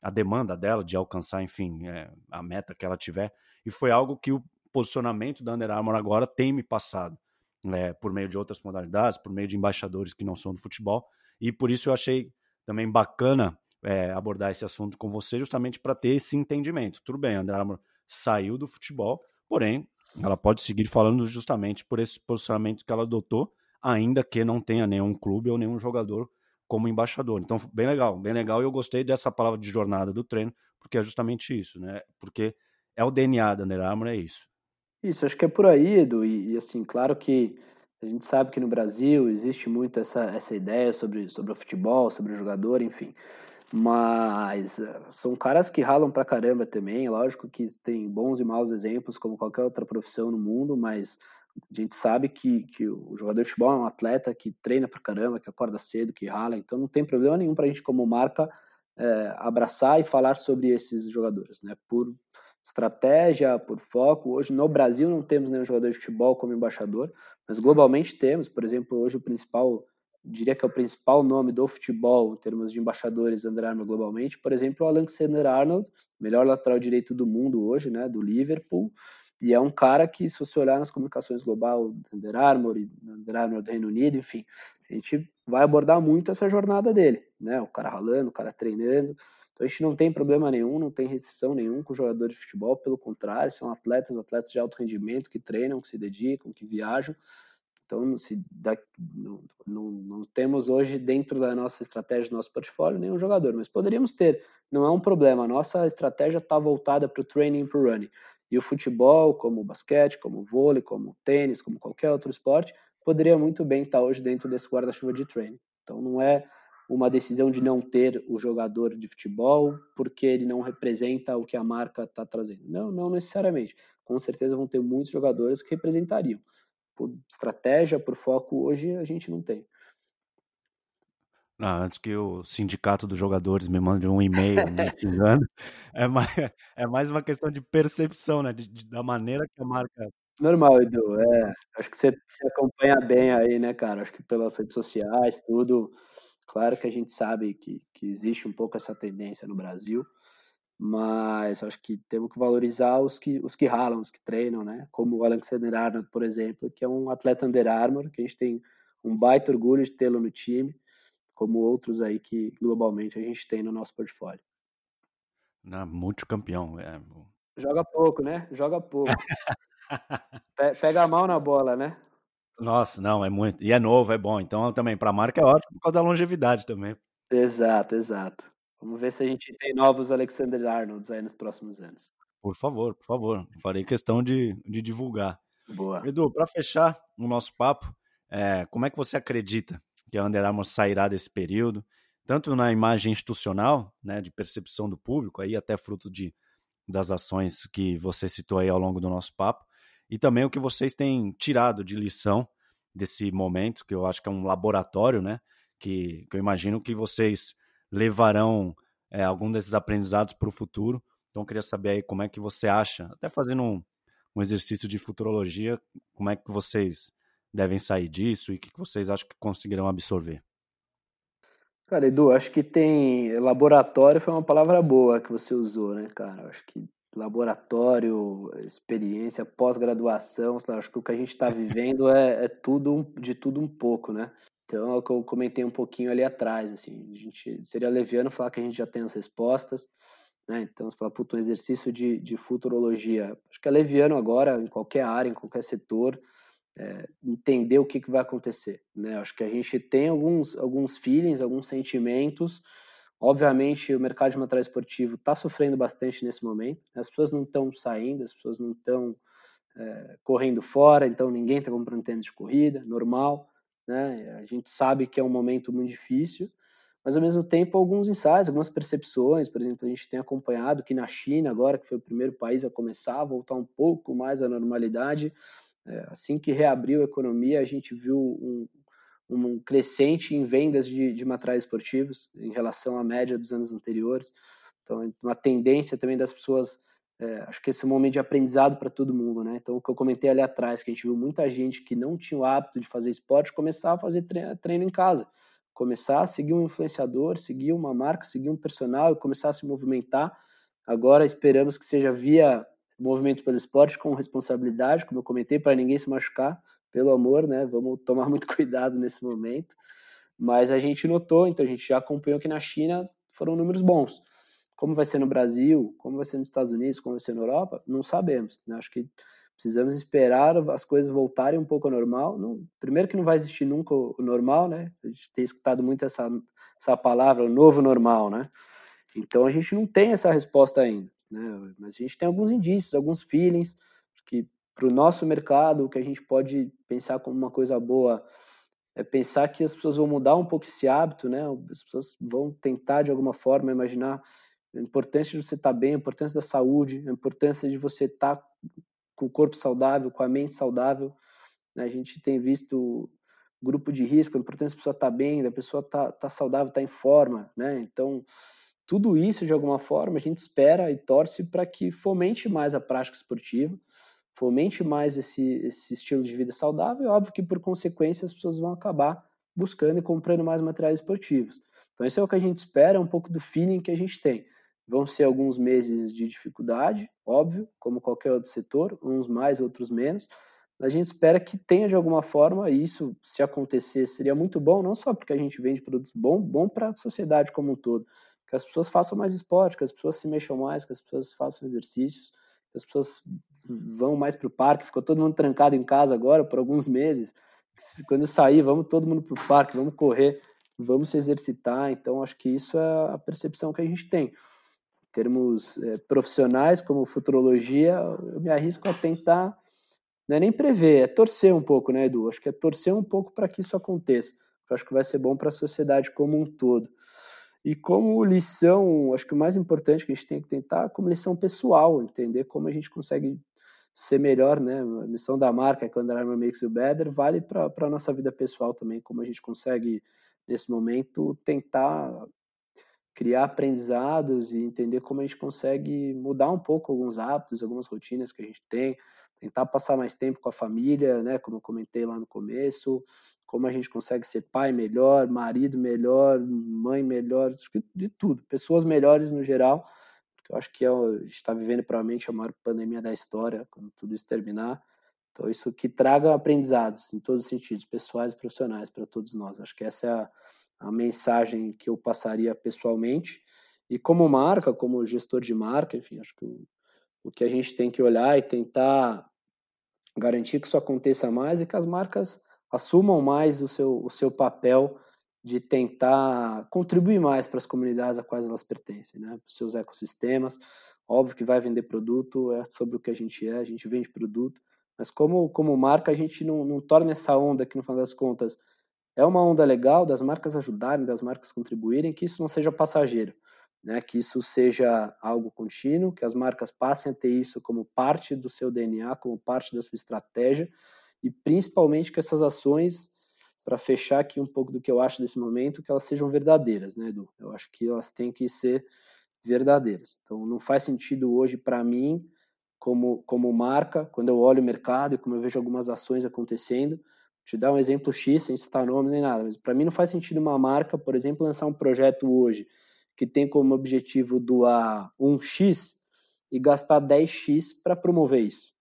Speaker 2: a demanda dela de alcançar, enfim, é, a meta que ela tiver. E foi algo que o posicionamento da Under Armour agora tem me passado, é, por meio de outras modalidades, por meio de embaixadores que não são do futebol. E por isso eu achei também bacana é, abordar esse assunto com você, justamente para ter esse entendimento. Tudo bem, a Under Armour saiu do futebol, porém ela pode seguir falando justamente por esse posicionamento que ela adotou, ainda que não tenha nenhum clube ou nenhum jogador como embaixador. Então, bem legal, bem legal. E eu gostei dessa palavra de jornada do treino, porque é justamente isso, né? Porque é o DNA da Under Armour, é isso.
Speaker 3: Isso, acho que é por aí, Edu. E, e, assim, claro que a gente sabe que no Brasil existe muito essa, essa ideia sobre, sobre o futebol, sobre o jogador, enfim. Mas eh, são caras que ralam pra caramba também. Lógico que tem bons e maus exemplos, como qualquer outra profissão no mundo, mas a gente sabe que, que o jogador de futebol é um atleta que treina pra caramba, que acorda cedo, que rala, então não tem problema nenhum pra gente, como marca, é, abraçar e falar sobre esses jogadores, né? Por estratégia, por foco. Hoje no Brasil não temos nenhum jogador de futebol como embaixador, mas globalmente temos. Por exemplo, hoje o principal diria que é o principal nome do futebol em termos de embaixadores Under globalmente, por exemplo, o Alexander Arnold, melhor lateral direito do mundo hoje, né, do Liverpool, e é um cara que, se você olhar nas comunicações global Under Armour Under Armour do Reino Unido, enfim, a gente vai abordar muito essa jornada dele, né, o cara ralando, o cara treinando, então a gente não tem problema nenhum, não tem restrição nenhum com jogadores de futebol, pelo contrário, são atletas, atletas de alto rendimento que treinam, que se dedicam, que viajam, então, se da, não, não, não, temos hoje dentro da nossa estratégia, do nosso portfólio, nenhum jogador, mas poderíamos ter, não é um problema. A nossa estratégia está voltada para o training e para o running. E o futebol, como o basquete, como o vôlei, como o tênis, como qualquer outro esporte, poderia muito bem estar tá hoje dentro desse guarda-chuva de training. Então, não é uma decisão de não ter o jogador de futebol porque ele não representa o que a marca está trazendo. Não, não necessariamente. Com certeza vão ter muitos jogadores que representariam por estratégia, por foco, hoje a gente não tem.
Speaker 2: Não, antes que o sindicato dos jogadores me mande um e-mail me xingando, é mais, é mais uma questão de percepção, né? De, de, da maneira que a marca.
Speaker 3: Normal, Edu. É, acho que você se acompanha bem aí, né, cara? Acho que pelas redes sociais, tudo. Claro que a gente sabe que, que existe um pouco essa tendência no Brasil, mas acho que temos que valorizar os que, os que ralam, os que treinam, né? Como o Alexander Arnold, por exemplo, que é um atleta Under Armour, que a gente tem um baita orgulho de tê-lo no time, como outros aí que globalmente a gente tem no nosso portfólio.
Speaker 2: Na multicampeão, é.
Speaker 3: Joga pouco, né? Joga pouco. Pega a mão na bola, né?
Speaker 2: Nossa, não, é muito. E é novo, é bom. Então também para a marca é ótimo por causa da longevidade também.
Speaker 3: Exato, exato. Vamos ver se a gente tem novos Alexander Arnolds aí nos próximos anos.
Speaker 2: Por favor, por favor. Farei questão de, de divulgar.
Speaker 3: Boa.
Speaker 2: Edu, para fechar o nosso papo, é, como é que você acredita que a Under Armour sairá desse período? Tanto na imagem institucional, né, de percepção do público, aí até fruto de, das ações que você citou aí ao longo do nosso papo, e também o que vocês têm tirado de lição desse momento, que eu acho que é um laboratório, né? Que, que eu imagino que vocês levarão é, algum desses aprendizados para o futuro. Então, eu queria saber aí como é que você acha, até fazendo um, um exercício de futurologia, como é que vocês devem sair disso e o que vocês acham que conseguirão absorver?
Speaker 3: Cara, Edu, acho que tem. Laboratório foi uma palavra boa que você usou, né, cara? Acho que laboratório, experiência, pós-graduação, acho que o que a gente está vivendo é, é, tudo de tudo um pouco, né? Então é o que eu comentei um pouquinho ali atrás, assim, a gente seria leviano falar que a gente já tem as respostas, né? Então você fala, puto, um exercício de, de futurologia, acho que é leviano agora em qualquer área, em qualquer setor, é, entender o que, que vai acontecer, né? Acho que a gente tem alguns alguns feelings, alguns sentimentos Obviamente, o mercado de material esportivo está sofrendo bastante nesse momento. Né? As pessoas não estão saindo, as pessoas não estão é, correndo fora, então ninguém está comprando tênis de corrida, normal. Né? A gente sabe que é um momento muito difícil, mas ao mesmo tempo alguns insights, algumas percepções, por exemplo, a gente tem acompanhado que na China, agora que foi o primeiro país a começar a voltar um pouco mais à normalidade, é, assim que reabriu a economia, a gente viu um, um crescente em vendas de, de materiais esportivos em relação à média dos anos anteriores. Então, uma tendência também das pessoas, é, acho que esse é um momento de aprendizado para todo mundo, né? Então, o que eu comentei ali atrás, que a gente viu muita gente que não tinha o hábito de fazer esporte começar a fazer treino, treino em casa, começar a seguir um influenciador, seguir uma marca, seguir um personal e começar a se movimentar. Agora esperamos que seja via movimento pelo esporte com responsabilidade, como eu comentei, para ninguém se machucar, pelo amor, né? Vamos tomar muito cuidado nesse momento. Mas a gente notou, então a gente já acompanhou que na China foram números bons. Como vai ser no Brasil, como vai ser nos Estados Unidos, como vai ser na Europa, não sabemos. Né? Acho que precisamos esperar as coisas voltarem um pouco ao normal. Não, primeiro que não vai existir nunca o normal, né? A gente tem escutado muito essa, essa palavra, o novo normal, né? Então a gente não tem essa resposta ainda, né? Mas a gente tem alguns indícios, alguns feelings que para o nosso mercado, o que a gente pode pensar como uma coisa boa é pensar que as pessoas vão mudar um pouco esse hábito, né? As pessoas vão tentar de alguma forma imaginar a importância de você estar bem, a importância da saúde, a importância de você estar com o corpo saudável, com a mente saudável. Né? A gente tem visto grupo de risco, a importância da pessoa estar bem, da pessoa estar, estar saudável, estar em forma, né? Então, tudo isso, de alguma forma, a gente espera e torce para que fomente mais a prática esportiva, fomente mais esse, esse estilo de vida saudável, é óbvio que por consequência as pessoas vão acabar buscando e comprando mais materiais esportivos. Então isso é o que a gente espera, é um pouco do feeling que a gente tem. Vão ser alguns meses de dificuldade, óbvio, como qualquer outro setor, uns mais, outros menos. A gente espera que tenha de alguma forma, e isso, se acontecer, seria muito bom, não só porque a gente vende produtos bons, bom para a sociedade como um todo. Que as pessoas façam mais esporte, que as pessoas se mexam mais, que as pessoas façam exercícios, que as pessoas vão mais para o parque, ficou todo mundo trancado em casa agora por alguns meses. Quando sair, vamos todo mundo para o parque, vamos correr, vamos se exercitar. Então, acho que isso é a percepção que a gente tem. Termos é, profissionais, como futurologia, eu me arrisco a tentar, não é nem prever, é torcer um pouco, né, Edu? Acho que é torcer um pouco para que isso aconteça. Eu acho que vai ser bom para a sociedade como um todo. E como lição, acho que o mais importante que a gente tem que tentar, como lição pessoal, entender como a gente consegue ser melhor, né? A missão da marca, que é Under Armour Makes You Better, vale para a nossa vida pessoal também, como a gente consegue, nesse momento, tentar criar aprendizados e entender como a gente consegue mudar um pouco alguns hábitos, algumas rotinas que a gente tem, tentar passar mais tempo com a família, né? Como eu comentei lá no começo, como a gente consegue ser pai melhor, marido melhor, mãe melhor, de tudo, pessoas melhores no geral eu acho que é, a gente está vivendo provavelmente a maior pandemia da história, quando tudo isso terminar. Então, isso que traga aprendizados em todos os sentidos, pessoais e profissionais, para todos nós. Acho que essa é a, a mensagem que eu passaria pessoalmente. E como marca, como gestor de marca, enfim, acho que o, o que a gente tem que olhar e tentar garantir que isso aconteça mais e que as marcas assumam mais o seu, o seu papel de tentar contribuir mais para as comunidades a quais elas pertencem, né? Para os seus ecossistemas. Óbvio que vai vender produto, é sobre o que a gente é, a gente vende produto, mas como, como marca, a gente não, não torna essa onda que, no final das contas, é uma onda legal das marcas ajudarem, das marcas contribuírem, que isso não seja passageiro, né? que isso seja algo contínuo, que as marcas passem a ter isso como parte do seu DNA, como parte da sua estratégia, e principalmente que essas ações, para fechar aqui um pouco do que eu acho desse momento, que elas sejam verdadeiras, né, Edu? Eu acho que elas têm que ser verdadeiras. Então, não faz sentido hoje para mim, como, como marca, quando eu olho o mercado e como eu vejo algumas ações acontecendo, te dar um exemplo X, sem citar nome nem nada, mas para mim não faz sentido uma marca, por exemplo, lançar um projeto hoje que tem como objetivo doar 1x e gastar 10x para promover isso.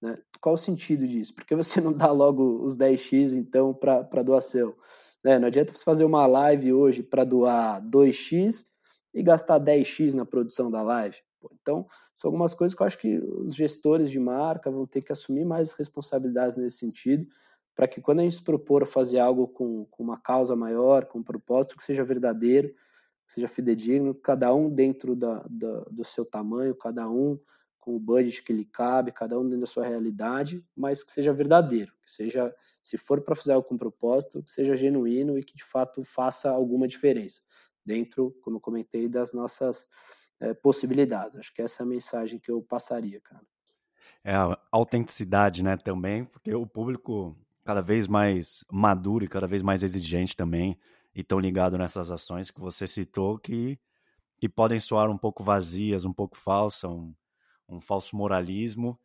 Speaker 3: Né? Qual o sentido disso? Por que você não dá logo os 10x então para doação? Né? Não adianta você fazer uma live hoje para doar 2x e gastar 10x na produção da live. Então, são algumas coisas que eu acho que os gestores de marca vão ter que assumir mais responsabilidades nesse sentido, para que quando a gente se propor fazer algo com, com uma causa maior, com um propósito que seja verdadeiro, que seja fidedigno, cada um dentro da, da, do seu tamanho, cada um com o budget que lhe cabe, cada um dentro da sua realidade, mas que seja verdadeiro, que seja, se for para fazer algo com propósito, que seja genuíno e que de fato faça alguma diferença dentro, como eu comentei, das nossas é, possibilidades. Acho que essa é a mensagem que eu passaria, cara.
Speaker 2: É a autenticidade, né, também, porque o público cada vez mais maduro e cada vez mais exigente também, e tão ligado nessas ações que você citou, que, que podem soar um pouco vazias, um pouco falsas, um, um falso moralismo,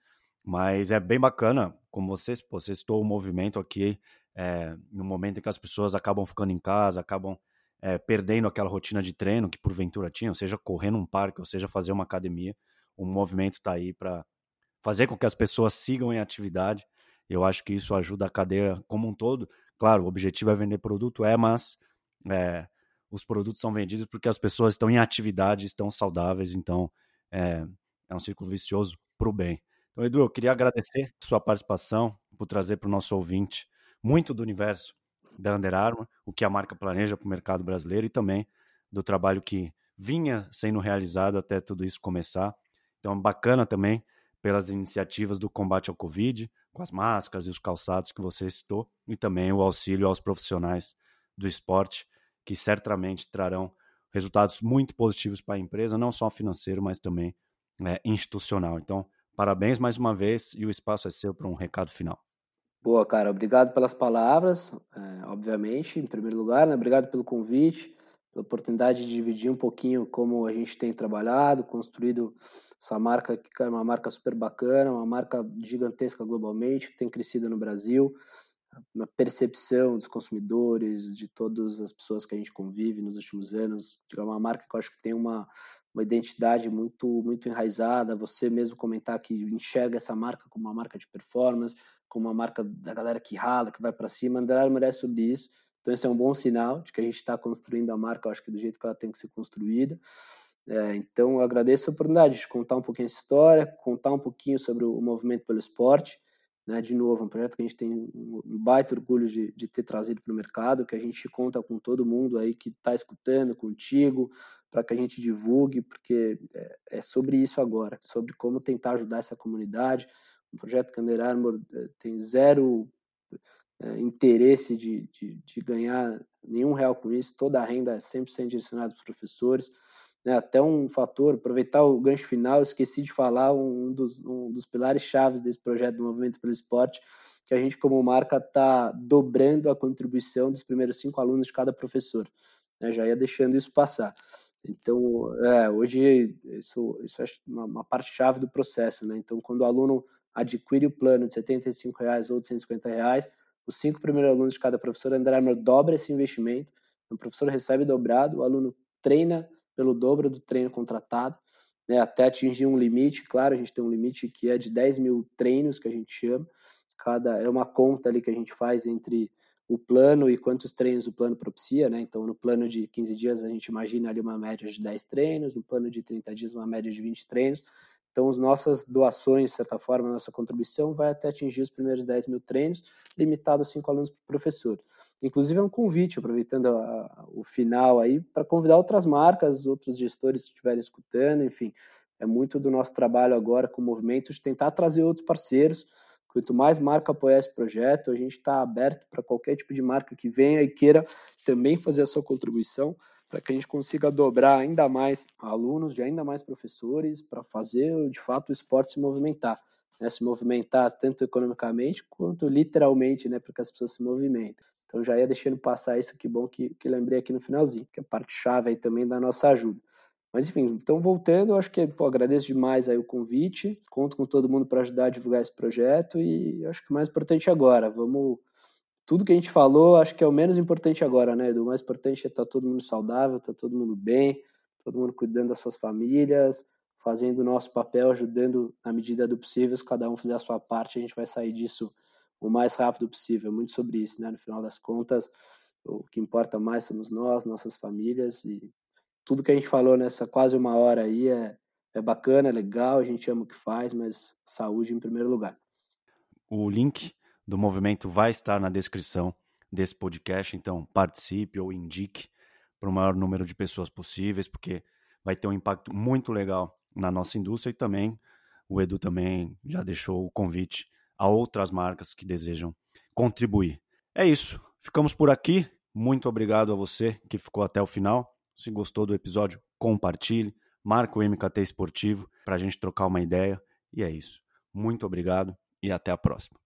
Speaker 2: mas é bem bacana, como você, você citou o movimento aqui, é, no momento em que as pessoas acabam ficando em casa, acabam é, perdendo aquela rotina de treino que porventura tinham, seja correr num parque, ou seja fazer uma academia, o movimento está aí para fazer com que as pessoas sigam em atividade. Eu acho que isso ajuda a cadeia como um todo. Claro, o objetivo é vender produto, é, mas é, os produtos são vendidos porque as pessoas estão em atividade, estão saudáveis, então é, é um círculo vicioso para o bem. Então, Edu, eu queria agradecer sua participação, por trazer para o nosso ouvinte muito do universo da Under Armour, o que a marca planeja para o mercado brasileiro e também do trabalho que vinha sendo realizado até tudo isso começar. Então, bacana também pelas iniciativas do combate ao Covid, com as máscaras e os calçados que você citou, e também o auxílio aos profissionais do esporte, que certamente trarão resultados muito positivos para a empresa, não só financeiro, mas também é, institucional. Então, parabéns mais uma vez e o espaço é seu para um recado final.
Speaker 3: Boa, cara. Obrigado pelas palavras, é, obviamente, em primeiro lugar. Né? Obrigado pelo convite, pela oportunidade de dividir um pouquinho como a gente tem trabalhado, construído essa marca, que é uma marca super bacana, uma marca gigantesca globalmente, que tem crescido no Brasil, uma percepção dos consumidores, de todas as pessoas que a gente convive nos últimos anos. É uma marca que eu acho que tem uma, uma identidade muito muito enraizada. Você mesmo comentar que enxerga essa marca como uma marca de performance, como uma marca da galera que rala, que vai para cima. Under Armour é sobre isso. Então, esse é um bom sinal de que a gente está construindo a marca, acho que do jeito que ela tem que ser construída. É, então, eu agradeço a oportunidade de contar um pouquinho essa história, contar um pouquinho sobre o movimento pelo esporte. Né? De novo, um projeto que a gente tem um baita orgulho de, de ter trazido para o mercado, que a gente conta com todo mundo aí que está escutando, contigo, para que a gente divulgue, porque é, é sobre isso agora, sobre como tentar ajudar essa comunidade, um projeto que a Under Armour eh, tem zero é, interesse de, de, de, ganhar nenhum real com isso, toda a renda é 100% direcionada para os professores. Né? Até um fator, aproveitar o gancho final, esqueci de falar um dos, um dos pilares chaves desse projeto do Movimento pelo Esporte, que a gente, como marca, está dobrando a contribuição dos primeiros cinco alunos de cada professor. Né? Já ia deixando isso passar. Então, é, hoje, isso, isso é uma, uma parte chave do processo. Né? Então, quando o aluno adquire o plano de 75 reais ou de 150 reais, os cinco primeiros alunos de cada professor, André Armour dobra esse investimento, o professor recebe dobrado, o aluno treina pelo dobro do treino contratado, né, até atingir um limite, claro, a gente tem um limite que é de 10 mil treinos, que a gente chama, cada é uma conta ali que a gente faz entre o plano e quantos treinos o plano propicia, né? Então, no plano de 15 dias, a gente imagina ali uma média de 10 treinos, no plano de 30 dias, uma média de 20 treinos. Então, as nossas doações, de certa forma, a nossa contribuição vai até atingir os primeiros 10 mil treinos, limitado a 5 alunos por professor. Inclusive, é um convite, aproveitando a, a, o final aí, para convidar outras marcas, outros gestores que estiverem escutando, enfim. É muito do nosso trabalho agora com o movimento de tentar trazer outros parceiros. Quanto mais marca apoiar esse projeto, a gente está aberto para qualquer tipo de marca que venha e queira também fazer a sua contribuição para que a gente consiga dobrar ainda mais alunos, de ainda mais professores, para fazer de fato o esporte se movimentar. né, se movimentar tanto economicamente quanto literalmente, né, para que as pessoas se movimentem. Então já ia deixando passar isso, que bom que, que lembrei aqui no finalzinho, que é parte chave aí também da nossa ajuda. Mas enfim, então voltando, eu acho que pô, agradeço demais aí o convite, conto com todo mundo para ajudar a divulgar esse projeto e acho que o mais importante agora, vamos tudo que a gente falou, acho que é o menos importante agora, né? O mais importante é estar tá todo mundo saudável, estar tá todo mundo bem, todo mundo cuidando das suas famílias, fazendo o nosso papel, ajudando na medida do possível, se cada um fizer a sua parte, a gente vai sair disso o mais rápido possível. Muito sobre isso, né? No final das contas, o que importa mais somos nós, nossas famílias e tudo que a gente falou nessa quase uma hora aí é, é bacana, é legal, a gente ama o que faz, mas saúde em primeiro lugar.
Speaker 2: O link do movimento vai estar na descrição desse podcast, então participe ou indique para o maior número de pessoas possíveis, porque vai ter um impacto muito legal na nossa indústria e também o Edu também já deixou o convite a outras marcas que desejam contribuir. É isso. Ficamos por aqui. Muito obrigado a você que ficou até o final. Se gostou do episódio, compartilhe, marque o MKT Esportivo para a gente trocar uma ideia. E é isso. Muito obrigado e até a próxima.